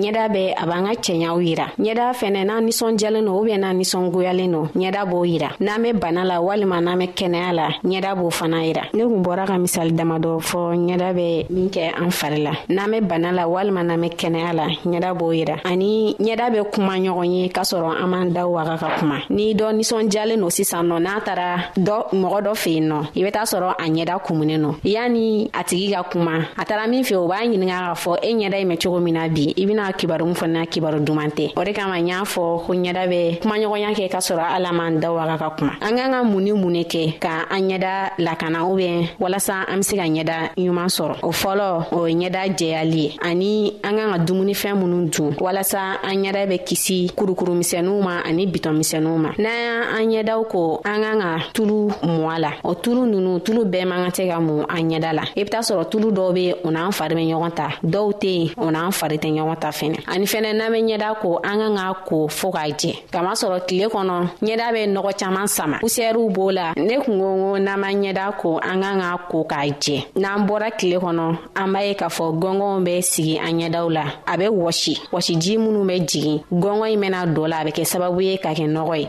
ɲɛda bɛ a b'an ka cɛɲaw yira ɲɛda fɛnɛ n'a ninsɔnjalen don ubiyɛn n'a ninsɔngoyalen don ɲɛda b'o yira n'an be bana la walima n'an be kɛnɛya la ɲɛda b'o fana yira ne kun bɔra ka misali damadɔ fɔ ɲɛda bɛ min kɛ an fari la n'an bɛ bana la walima n'an bɛ kɛnɛya la ɲɛda b'o yira ani ɲɛda bɛ kuma ɲɔgɔn ye k'a sɔrɔ an m'an da waga ka kuma ni dɔ nisɔndiyalen don sisan nɔ n'a taara dɔ mɔgɔ dɔ fɛ yen nɔ i bɛ taa sɔrɔ a ɲɛda kumunen nɔ yanni a tigi ka kuma a taara min fɛ o b'a ɲininka k'a fɔ e ɲɛda in bɛ cogo min na bi i bɛna kibaru min fɔ n'a kibaru duman tɛ o de kama n y'a fɔ ko ɲɛda bɛ kumaɲɔgɔnya kɛ k'a sɔrɔ hali an m'an da waga ka kuma an k'an ka mun ni mun de kɛ ka an ɲɛda lakana ubiyɛn walasa an bɛ se ka ɲɛda ɲuman sɔrɔ o fɔlɔ o ye ɲɛda jɛyali ye ani an kan ka dumunifɛn minnu dun walasa an ɲɛda bɛ kisi kurukurumisɛnninw ma ani bitɔnmisɛnninw ma n'an y'an ɲɛdaw ko an kan ka tulu mɔ a la o tulu ninnu tulu bɛɛ man ka tɛ ka mun an ɲɛda la i bɛ taa sɔrɔ tulu dɔw bɛ o n'an fari bɛ ɲɔgɔn ta dɔw tɛ yen o n'an fari tɛ ɲɔgɔn ta fɛnɛ ani fɛnɛ n'an bɛ ɲɛda ko an kan ka ko fo k'a jɛ kama sɔrɔ tile kɔnɔ ɲɛda bɛ nɔgɔ caaman sama pusɛriw b'o la ne kun ko ko n'an ma ɲɛda ko an kan ka ko k'a jɛ n'an bɔra tile kɔnɔ an b'a ye k'a fɔ gɔngɔnw bɛ sigi an ɲɛdaw la a bɛ wɔsi wɔsiji minnu bɛ jigin gɔngɔn in bɛna dɔ la a bɛ kɛ sababu ye ka kɛ nɔgɔ ye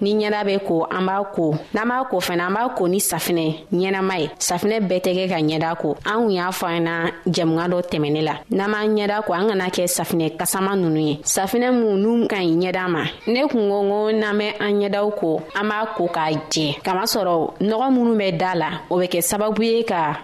ni ɲɛda bɛ ko an b'a ko n'an b'a ko fana an b'a ko ni safinɛ ɲɛnama ye safinɛ bɛɛ tɛ kɛ ka ɲɛda ko an kun y'a fɔ an na jɛmuga dɔ tɛmɛnen la n'an b'an ɲɛda ko an kana kɛ safinɛ kasama nunu ye safinɛ minnu n'u ka ɲi ɲɛda ma ne kun ko ko n'an bɛ an ɲɛdaw ko an b'a ko k'a jɛ k'a sɔrɔ nɔgɔ minnu bɛ da la o bɛ kɛ sababu ye ka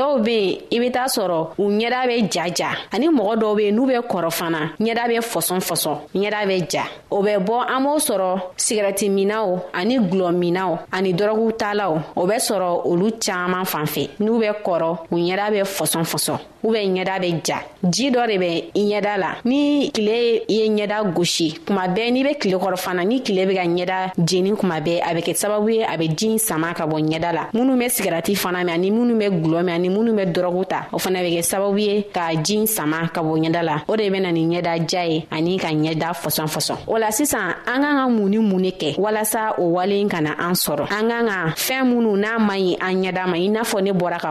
dɔw be yen i be taa sɔrɔ u ɲɛda bɛ jaja ani mɔgɔ dɔw be yen n'u bɛ kɔrɔ fana ɲɛda bɛ fɔsɔn fɔsɔn ɲɛda bɛ ja o bɛ bɔ an b'o sɔrɔ sigɛrɛti minaw ani gulɔ minaw ani dɔrɔguw talaw o bɛ sɔrɔ olu caaman fan fɛ n'u bɛ kɔrɔ u ɲɛda bɛ fɔsɔn fɔsɔn u bɛ ɲɛda bɛ ja ji dɔ de bɛ ɲɛda la ni tile ye ɲɛda gosi kuma bɛɛ n'i bɛ tile kɔrɔ fana ni tile bɛ ka ɲɛda jeni kuma bɛɛ a bɛ kɛ sababu ye a bɛ ji sama ka bɔ ɲɛda la minnu bɛ sigarati fana mɛn ani minnu bɛ gulɔ mɛn ani minnu bɛ dɔrɔgu ta o fana bɛ kɛ sababu ye ka ji sama ka bɔ ɲɛda la o de bɛ na ni ɲɛda ja ye ani ka ɲɛda fɔsɔn fɔsɔn o la sisan an k'an ka mun ni mun de kɛ walasa o wale kana an sɔrɔ an k'an ka fɛn minnu n'a man ɲi an ɲɛda ma i n'a fɔ ne bɔra ka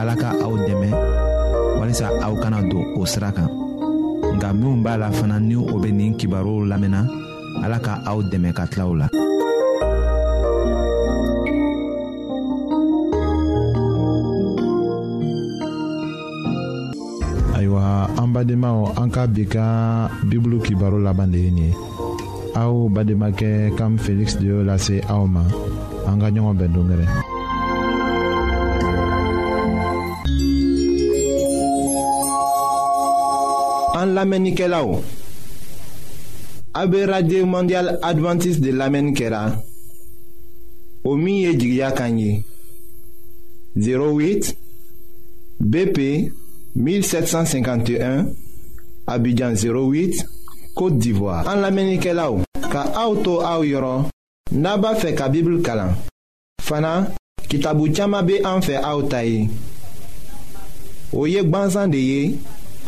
ala ka aw dɛmɛ walisa aw kana don o sira kan nka minnu b'a la fana ni o bɛ nin kibaruw lamɛnna ala ka aw dɛmɛ ka tila o la. ayiwa an badenmaw an ka bi ka bibulu kibaru laban de ye nin ye. aw bademakɛ kam feliksi de y'o lase aw ma an ka ɲɔgɔn bɛn dongɛrɛ an lamɛnnikɛlaw a be radio mondial advantiste de lamɛnni kɛra o min ye jigiya kan ye 08 BP 1751 Abidjan 08 Côte d'Ivoire. En Lamenikelao, ka auto au yoron, naba fe ka Bible kalan. Fana, kitabu chama be an fe au tayi. Oye gbanzan de ye,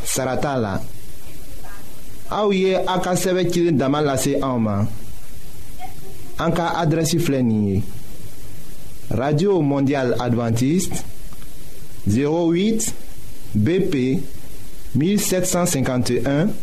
sarata la. Au ye a ka sɛbɛ cilen dama lase anw ma an ka adrɛsi filɛ nin ye radio mondial adventiste 08 bp 1751